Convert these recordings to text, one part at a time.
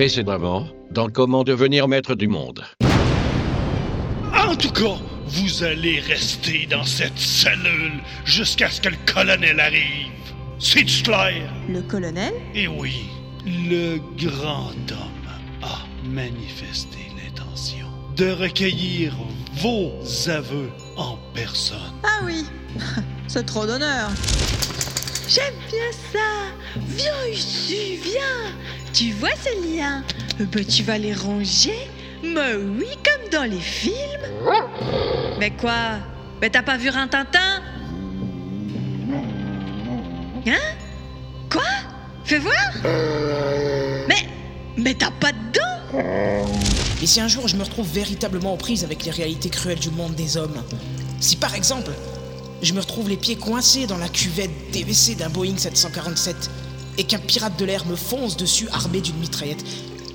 Précédemment, dans Comment devenir maître du monde. En tout cas, vous allez rester dans cette cellule jusqu'à ce que le colonel arrive. C'est clair? Le colonel? Eh oui, le grand homme a manifesté l'intention de recueillir vos aveux en personne. Ah oui C'est trop d'honneur J'aime bien ça. Viens ici, viens Tu vois ces liens Euh, bah, Tu vas les ranger. Mais oui, comme dans les films. Mais quoi? Mais t'as pas vu un Tintin Hein? Quoi? Fais voir. Mais... Mais t'as pas de dents. Et si un jour je me retrouve véritablement en prise avec les réalités cruelles du monde des hommes Si par exemple, je me retrouve les pieds coincés dans la cuvette DVC d'un Boeing 747 et qu'un pirate de l'air me fonce dessus armé d'une mitraillette,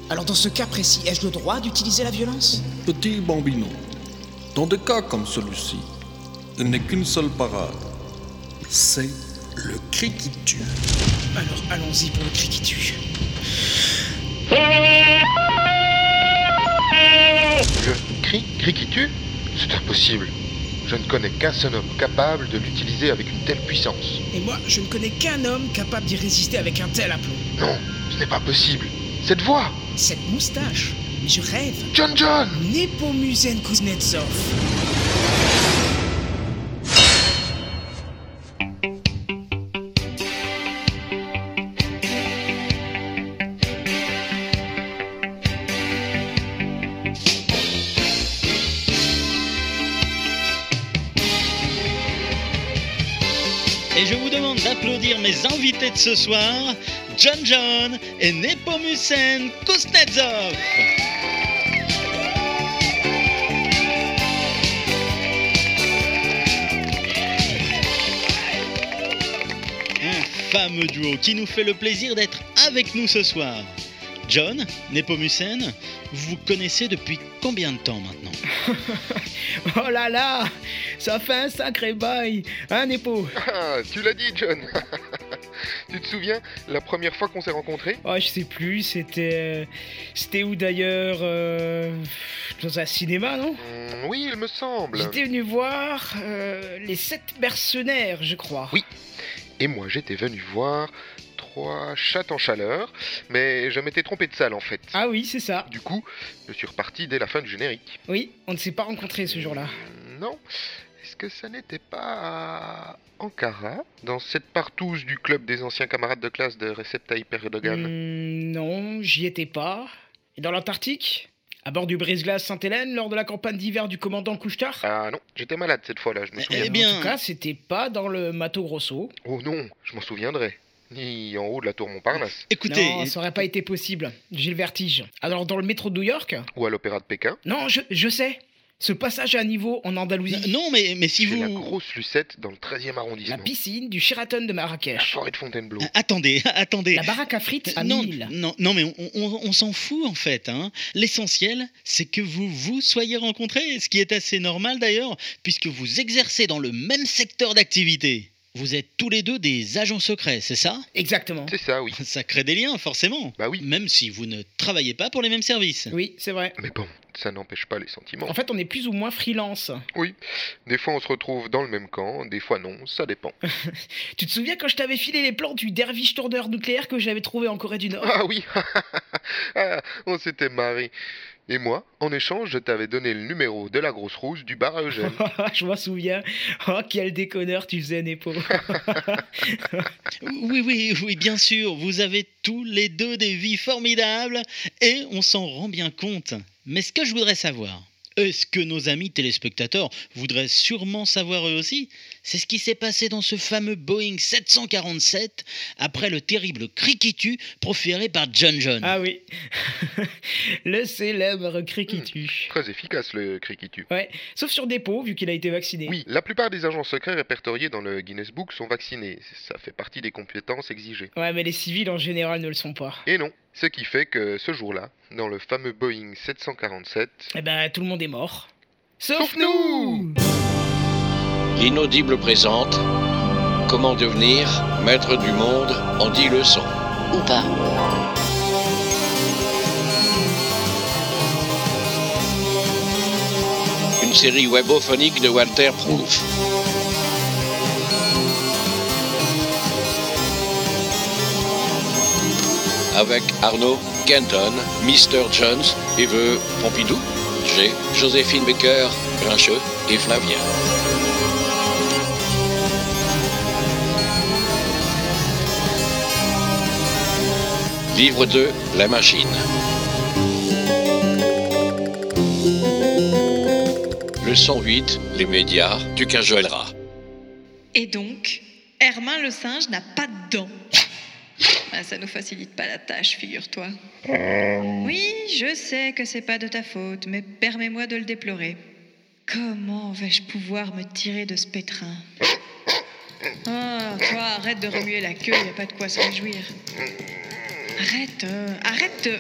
alors dans ce cas précis, ai-je le droit d'utiliser la violence? Petit bambino, dans des cas comme celui-ci, il n'est qu'une seule parade. C'est le cri qui tue. Alors allons-y pour le cri qui tue. Le cri, cri qui tue C'est impossible. Je ne connais qu'un seul homme capable de l'utiliser avec une telle puissance. Et moi, je ne connais qu'un homme capable d'y résister avec un tel aplomb. Non, ce n'est pas possible. Cette voix Cette moustache Mais je rêve John John Nepomucen Kuznetsov mes invités de ce soir, John John et Nepomucen Kuznetsov. Un fameux duo qui nous fait le plaisir d'être avec nous ce soir. John, Nepomucen, vous vous connaissez depuis combien de temps maintenant Oh là là Ça fait un sacré bail Hein, Nepo Ah, tu l'as dit, John Tu te souviens, la première fois qu'on s'est rencontrés? Oh, je sais plus, c'était... C'était où d'ailleurs euh, Dans un cinéma, non? Hmm, Oui, il me semble. J'étais venu voir euh, Les Sept Mercenaires, je crois. Oui. Et moi, j'étais venu voir trois chattes en chaleur, mais je m'étais trompé de salle en fait. Ah oui, c'est ça. Du coup, je suis reparti dès la fin du générique. Oui, on ne s'est pas rencontrés ce jour-là. Hmm, Non. Est-ce que ça n'était pas à Ankara, dans cette partouze du club des anciens camarades de classe de Recep Tayyip Erdogan? Hmm, non, j'y étais pas. Et dans l'Antarctique À bord du brise-glace Sainte-Hélène lors de la campagne d'hiver du commandant Kouchtar Ah non, j'étais malade cette fois-là, je me souviens. Eh bien- En tout cas, c'était pas dans le Mato Grosso. Oh non, je m'en souviendrai. Ni en haut de la tour Montparnasse. Écoutez, Non, ça aurait pas été possible. J'ai le vertige. Alors, dans le métro de New York Ou à l'opéra de Pékin. Non, je, je sais. Ce passage à niveau en Andalousie. non, mais, mais si C'est vous... la grosse Lucette dans le 13e La arrondissement. piscine du Sheraton de La Marrakech. forêt de Fontainebleau. Ah, Attendez, attendez. La baraque à frites à non, 1000. non, non, mais on, on- on s'en fout en fait. hein. L'essentiel, c'est que vous vous soyez rencontrés, ce qui est assez normal d'ailleurs, puisque vous exercez dans le même secteur d'activité. Vous êtes tous les deux des agents secrets, c'est ça? Exactement. C'est ça, oui. Ça crée des liens, forcément. Bah oui. Même si vous ne travaillez pas pour les mêmes services. Oui, c'est vrai. Mais bon, ça n'empêche pas les sentiments. En fait, on est plus ou moins freelance. Oui, des fois on se retrouve dans le même camp, des fois non, ça dépend. Tu te souviens quand je t'avais filé les plans du derviche tourneur nucléaire que j'avais trouvé en Corée du Nord? Ah oui Ah, On s'était marré. Et moi, en échange, je t'avais donné le numéro de la grosse rousse du bar à Eugène. Je m'en souviens. Oh, quel déconneur tu faisais, Nepo. Oui, oui, oui, bien sûr, vous avez tous les deux des vies formidables et on s'en rend bien compte. Mais ce que je voudrais savoir, est-ce que nos amis téléspectateurs voudraient sûrement savoir eux aussi C'est ce qui s'est passé dans ce fameux Boeing 747 après le terrible cri qui tue proféré par John John. ah oui. le célèbre cri qui tue. Très efficace le cri qui tue. Ouais, sauf sur Dépôt, vu qu'il a été vacciné. Oui, la plupart des agents secrets répertoriés dans le Guinness Book sont vaccinés. Ça fait partie des compétences exigées. Ouais, mais les civils en général ne le sont pas. Et non, ce qui fait que ce jour-là, dans le fameux Boeing 747, eh ben, tout le monde est mort. Sauf, Sauf nous L'inaudible présente Comment devenir maître du monde en 10 leçons. Ou pas. Une série webophonique de Walter Proof. Avec Arnaud Kenton, Mr. Jones, Eve Pompidou, G, Joséphine Becker, Grincheux et Flavien. Livre 2, La machine. Leçon 8, les médias du cajoleras. Et donc, Hermin le singe n'a pas de dents. Ah, ça nous facilite pas la tâche, figure-toi. Oui, je sais que c'est pas de ta faute, mais permets-moi de le déplorer. Comment vais-je pouvoir me tirer de ce pétrin? Ah, toi, arrête de remuer la queue, y a pas de quoi se réjouir. Arrête, euh, arrête de...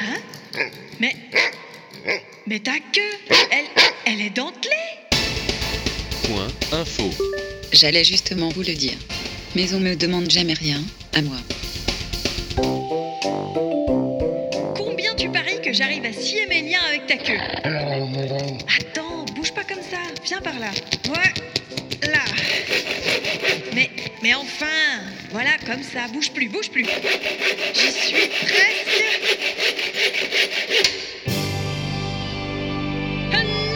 Hein? Mais... Mais ta queue, elle, elle est dentelée Point info. J'allais justement vous le dire. Mais on me demande jamais rien, à moi. Scier mes liens avec ta queue Attends, bouge pas comme ça, viens par là. Ouais, là. Mais, mais enfin, voilà, comme ça, bouge plus, bouge plus. J'y suis presque.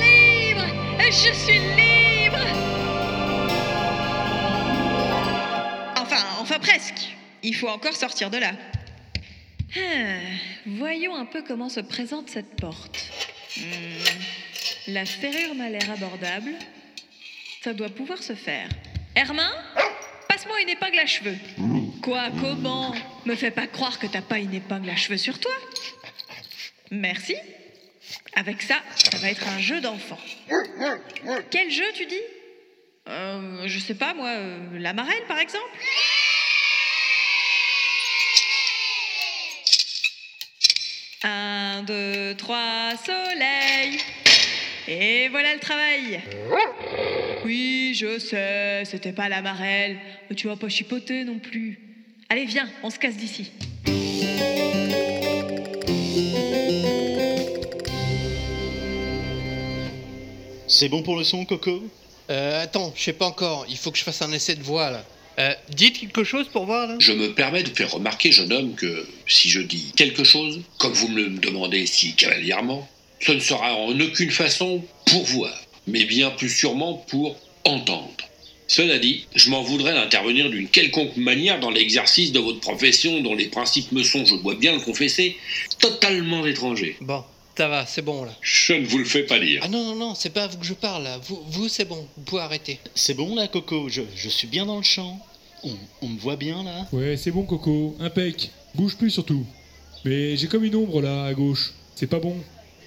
Libre Je suis libre Enfin, enfin presque. Il faut encore sortir de là. Ah, voyons un peu comment se présente cette porte. Hmm, La serrure m'a l'air abordable. Ça doit pouvoir se faire. Hermin Passe-moi une épingle à cheveux. Quoi Comment? Me fais pas croire que t'as pas une épingle à cheveux sur toi. Merci. Avec ça, ça va être un jeu d'enfant. Quel jeu, tu dis? Euh, Je sais pas, moi, euh, la marelle, par exemple? Deux, trois, soleil. Et voilà le travail. Oui, je sais, c'était pas la marelle. Mais tu vas pas chipoter non plus. Allez, viens, on se casse d'ici. C'est bon pour le son, Coco? Euh, attends, je sais pas encore, il faut que je fasse un essai de voix là. Euh, dites quelque chose pour voir là Je me permets de faire remarquer, jeune homme, que si je dis quelque chose, comme vous me le demandez si cavalièrement, ce ne sera en aucune façon pour voir, mais bien plus sûrement pour entendre. Cela dit, je m'en voudrais d'intervenir d'une quelconque manière dans l'exercice de votre profession dont les principes me sont, je dois bien le confesser, totalement étrangers. Bon, ça va, c'est bon là. Je ne vous le fais pas dire. Ah non, non, non, c'est pas à vous que je parle là. Vous, vous c'est bon, vous pouvez arrêter. C'est bon là, Coco je, je suis bien dans le champ. On, on me voit bien là Ouais, c'est bon, Coco, impec. Bouge plus surtout. Mais j'ai comme une ombre là à gauche. C'est pas bon.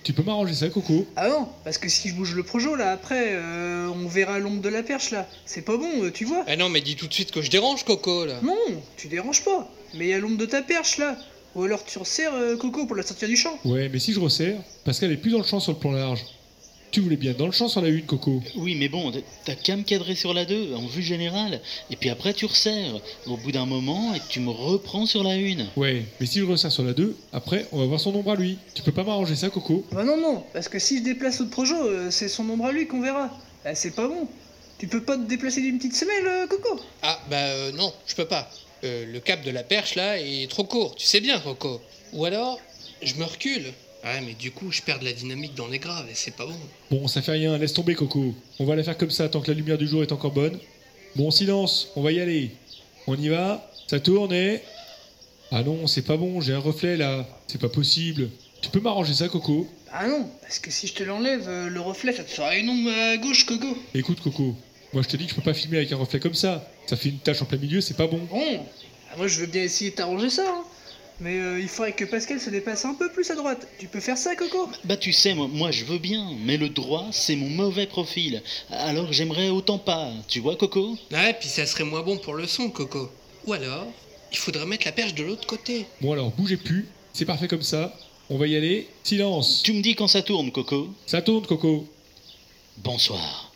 Tu peux m'arranger ça, Coco Ah non, parce que si je bouge le projo là après, euh, on verra l'ombre de la perche là. C'est pas bon, euh, tu vois. Ah non, mais dis tout de suite que je dérange, Coco là. Non, tu déranges pas. Mais il y a l'ombre de ta perche là. Ou alors tu resserres euh, Coco pour la sortir du champ. Ouais, mais si je resserre, parce qu'elle est plus dans le champ sur le plan large. Tu voulais bien dans le champ sur la une, Coco. Oui, mais bon, t'as qu'à me cadrer sur la 2, en vue générale. Et puis après, tu resserres. Au bout d'un moment, et tu me reprends sur la une. Ouais, mais si je resserre sur la 2, après, on va voir son ombre à lui. Tu peux pas m'arranger ça, Coco Bah non, non, parce que si je déplace l'autre projo, euh, c'est son ombre à lui qu'on verra. Eh, c'est pas bon. Tu peux pas te déplacer d'une petite semelle, euh, Coco Ah, bah euh, non, je peux pas. Euh, le cap de la perche là est trop court, tu sais bien, Coco. Ou alors, je me recule. Ouais, mais du coup, je perds de la dynamique dans les graves et c'est pas bon. Bon, ça fait rien, laisse tomber, Coco. On va la faire comme ça tant que la lumière du jour est encore bonne. Bon, silence, on va y aller. On y va, ça tourne et. Ah non, c'est pas bon, j'ai un reflet là. C'est pas possible. Tu peux m'arranger ça, Coco? Ah non, parce que si je te l'enlève, euh, le reflet, ça te fera une ombre à gauche, Coco. Écoute, Coco, moi je te dis que je peux pas filmer avec un reflet comme ça. Ça fait une tache en plein milieu, c'est pas bon. Bon, ah, moi je veux bien essayer de t'arranger ça, hein. Mais euh, il faudrait que Pascal se dépasse un peu plus à droite. Tu peux faire ça, Coco? Bah tu sais, moi, moi je veux bien, mais le droit, c'est mon mauvais profil. Alors j'aimerais autant pas, tu vois, Coco? Ouais, puis ça serait moins bon pour le son, Coco. Ou alors, il faudrait mettre la perche de l'autre côté. Bon alors, bougez plus. C'est parfait comme ça. On va y aller. Silence. Tu me dis quand ça tourne, Coco? Ça tourne, Coco. Bonsoir.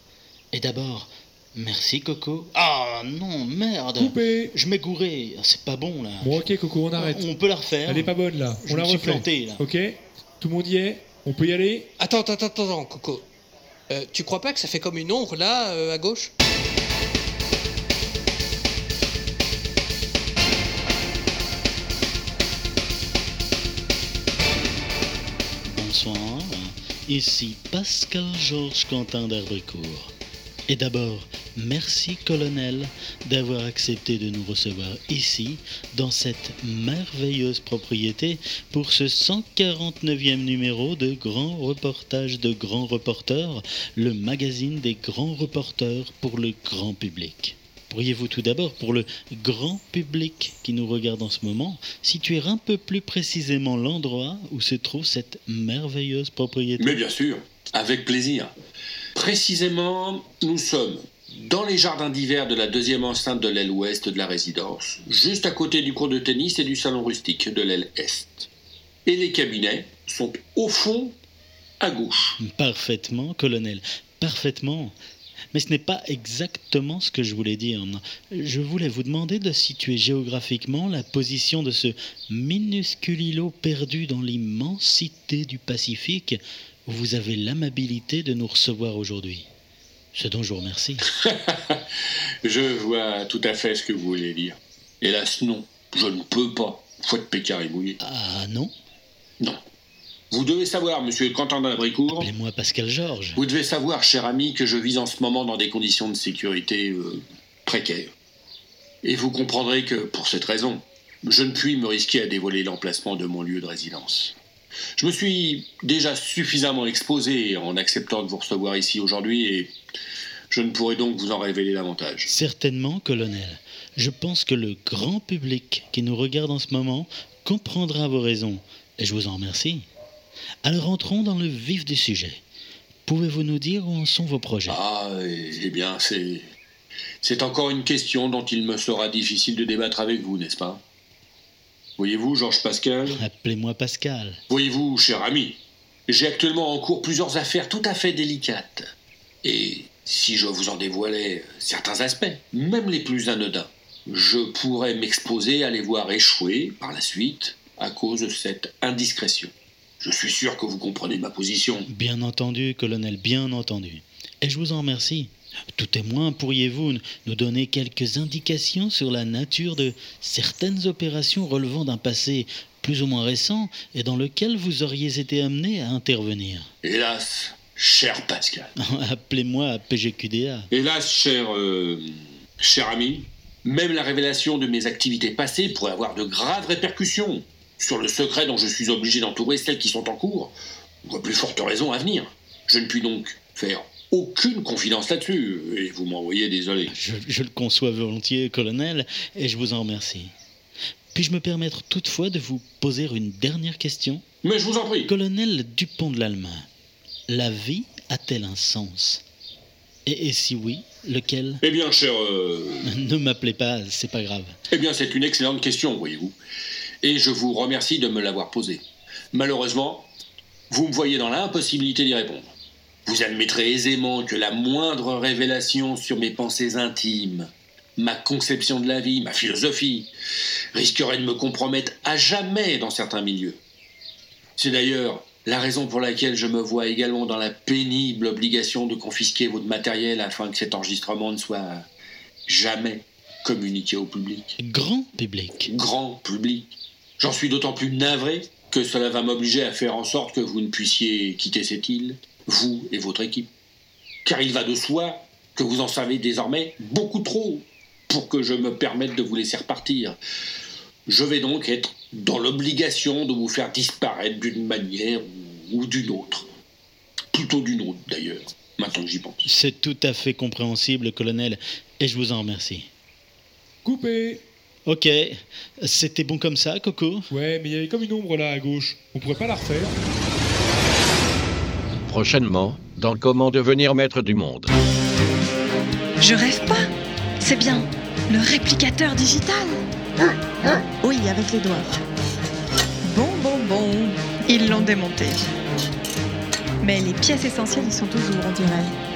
Et d'abord, merci, Coco. Ah non, merde Coupé Je m'ai gouré, c'est pas bon là. Bon, ok, Coco, on arrête. On peut la refaire Elle est pas bonne là. Je on la suis refait. planté, là. Ok Tout le monde y est? On peut y aller? Attends, attends, attends, attends, Coco. Euh, tu crois pas que ça fait comme une ombre là, euh, à gauche? Bonsoir, ici Pascal Georges Quentin d'Herbricourt. Et d'abord, merci colonel d'avoir accepté de nous recevoir ici, dans cette merveilleuse propriété, pour ce 149e numéro de Grand Reportage de Grands Reporters, le magazine des grands reporters pour le grand public. Pourriez-vous tout d'abord, pour le grand public qui nous regarde en ce moment, situer un peu plus précisément l'endroit où se trouve cette merveilleuse propriété? Mais bien sûr, avec plaisir. Précisément, nous sommes dans les jardins d'hiver de la deuxième enceinte de l'aile ouest de la résidence, juste à côté du cours de tennis et du salon rustique de l'aile est. Et les cabinets sont au fond à gauche. Parfaitement, colonel, parfaitement. Mais ce n'est pas exactement ce que je voulais dire. Je voulais vous demander de situer géographiquement la position de ce minuscule îlot perdu dans l'immensité du Pacifique où vous avez l'amabilité de nous recevoir aujourd'hui. Ce dont je vous remercie. Je vois tout à fait ce que vous voulez dire. Hélas, non, je ne peux pas. Faute pécard et mouillé. Ah non Non. Vous devez savoir, monsieur Quentin d'Abricourt. Appelez-moi Pascal Georges. Vous devez savoir, cher ami, que je vis en ce moment dans des conditions de sécurité euh, précaires. Et vous comprendrez que, pour cette raison, je ne puis me risquer à dévoiler l'emplacement de mon lieu de résidence. Je me suis déjà suffisamment exposé en acceptant de vous recevoir ici aujourd'hui et je ne pourrai donc vous en révéler davantage. Certainement, colonel. Je pense que le grand public qui nous regarde en ce moment comprendra vos raisons, et je vous en remercie. Alors entrons dans le vif du sujet. Pouvez-vous nous dire où en sont vos projets? Ah, eh bien, c'est. C'est encore une question dont il me sera difficile de débattre avec vous, n'est-ce pas? Voyez-vous, Georges Pascal Appelez-moi Pascal. Voyez-vous, cher ami, j'ai actuellement en cours plusieurs affaires tout à fait délicates. Et si je vous en dévoilais certains aspects, même les plus anodins, je pourrais m'exposer à les voir échouer par la suite à cause de cette indiscrétion. Je suis sûr que vous comprenez ma position. Bien entendu, colonel, bien entendu. Et je vous en remercie. Tout témoin, pourriez-vous nous donner quelques indications sur la nature de certaines opérations relevant d'un passé plus ou moins récent et dans lequel vous auriez été amené à intervenir Hélas, cher Pascal. Appelez-moi PGQDA. Hélas, cher, euh, cher ami, même la révélation de mes activités passées pourrait avoir de graves répercussions sur le secret dont je suis obligé d'entourer celles qui sont en cours, ou à plus forte raison à venir. Je ne puis donc faire aucune confidence là-dessus, et vous m'envoyez désolé. Je, je le conçois volontiers, colonel, et je vous en remercie. Puis-je me permettre toutefois de vous poser une dernière question? Mais je vous en prie. Colonel Dupont de l'Allemagne, la vie a-t-elle un sens? Et, et si oui, lequel? Eh bien, cher... euh, Ne m'appelez pas, c'est pas grave. Eh bien, c'est une excellente question, voyez-vous. Et je vous remercie de me l'avoir posée. Malheureusement, vous me voyez dans l'impossibilité d'y répondre. Vous admettrez aisément que la moindre révélation sur mes pensées intimes, ma conception de la vie, ma philosophie, risquerait de me compromettre à jamais dans certains milieux. C'est d'ailleurs la raison pour laquelle je me vois également dans la pénible obligation de confisquer votre matériel afin que cet enregistrement ne soit jamais communiqué au public. Grand public. Grand public. J'en suis d'autant plus navré que cela va m'obliger à faire en sorte que vous ne puissiez quitter cette île, vous et votre équipe. Car il va de soi que vous en savez désormais beaucoup trop pour que je me permette de vous laisser repartir. Je vais donc être dans l'obligation de vous faire disparaître d'une manière ou d'une autre. Plutôt d'une autre d'ailleurs, maintenant que j'y pense. C'est tout à fait compréhensible, colonel, et je vous en remercie. Coupé Ok, c'était bon comme ça, Coco? Ouais, mais il y avait comme une ombre là à gauche. On pourrait pas la refaire Prochainement, dans Comment devenir maître du monde. Je rêve pas C'est bien le réplicateur digital Oui, avec les doigts. Bon, bon, bon. Ils l'ont démonté. Mais les pièces essentielles, ils sont toujours, on dirait.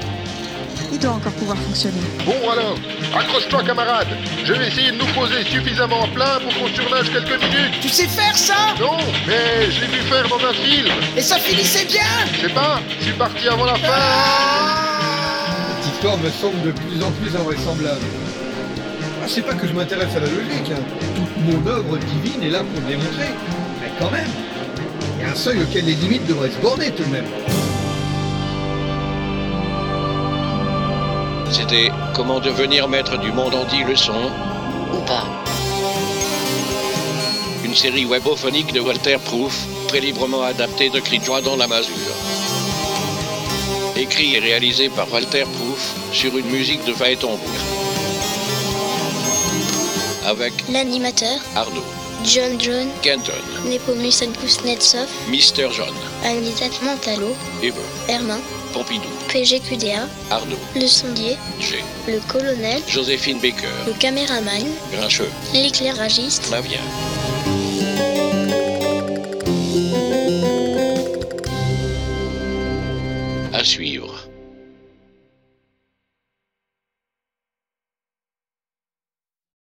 Il doit encore pouvoir fonctionner. Bon alors, accroche-toi camarade. Je vais essayer de nous poser suffisamment plein pour qu'on surnage quelques minutes. Tu sais faire ça? Non, mais je l'ai vu faire dans un film. Et ça finissait bien Je sais pas, je suis parti avant la fin. Cette histoire me semble de plus en plus invraisemblable. Ah, c'est pas que je m'intéresse à la logique. hein. Toute mon œuvre divine est là pour le démontrer. Mais quand même, il y a un seuil auquel les limites devraient se borner tout de même. C'était Comment devenir maître du monde en 10 leçons. Ou pas. Une série webophonique de Walter Proof, très librement adaptée de Cri de joie dans la masure. Écrit et réalisé par Walter Proof sur une musique de Phaéton Avec L'animateur, Arnaud, John John, Kenton, Nepomus and Kuznetsov, Mister John, Anisette Montalo, Eve, Hermin, Pompidou, PGQDA, Arnaud, le sondier, G, le colonel, Joséphine Baker, le caméraman, Grincheux, l'éclairagiste, Flavien.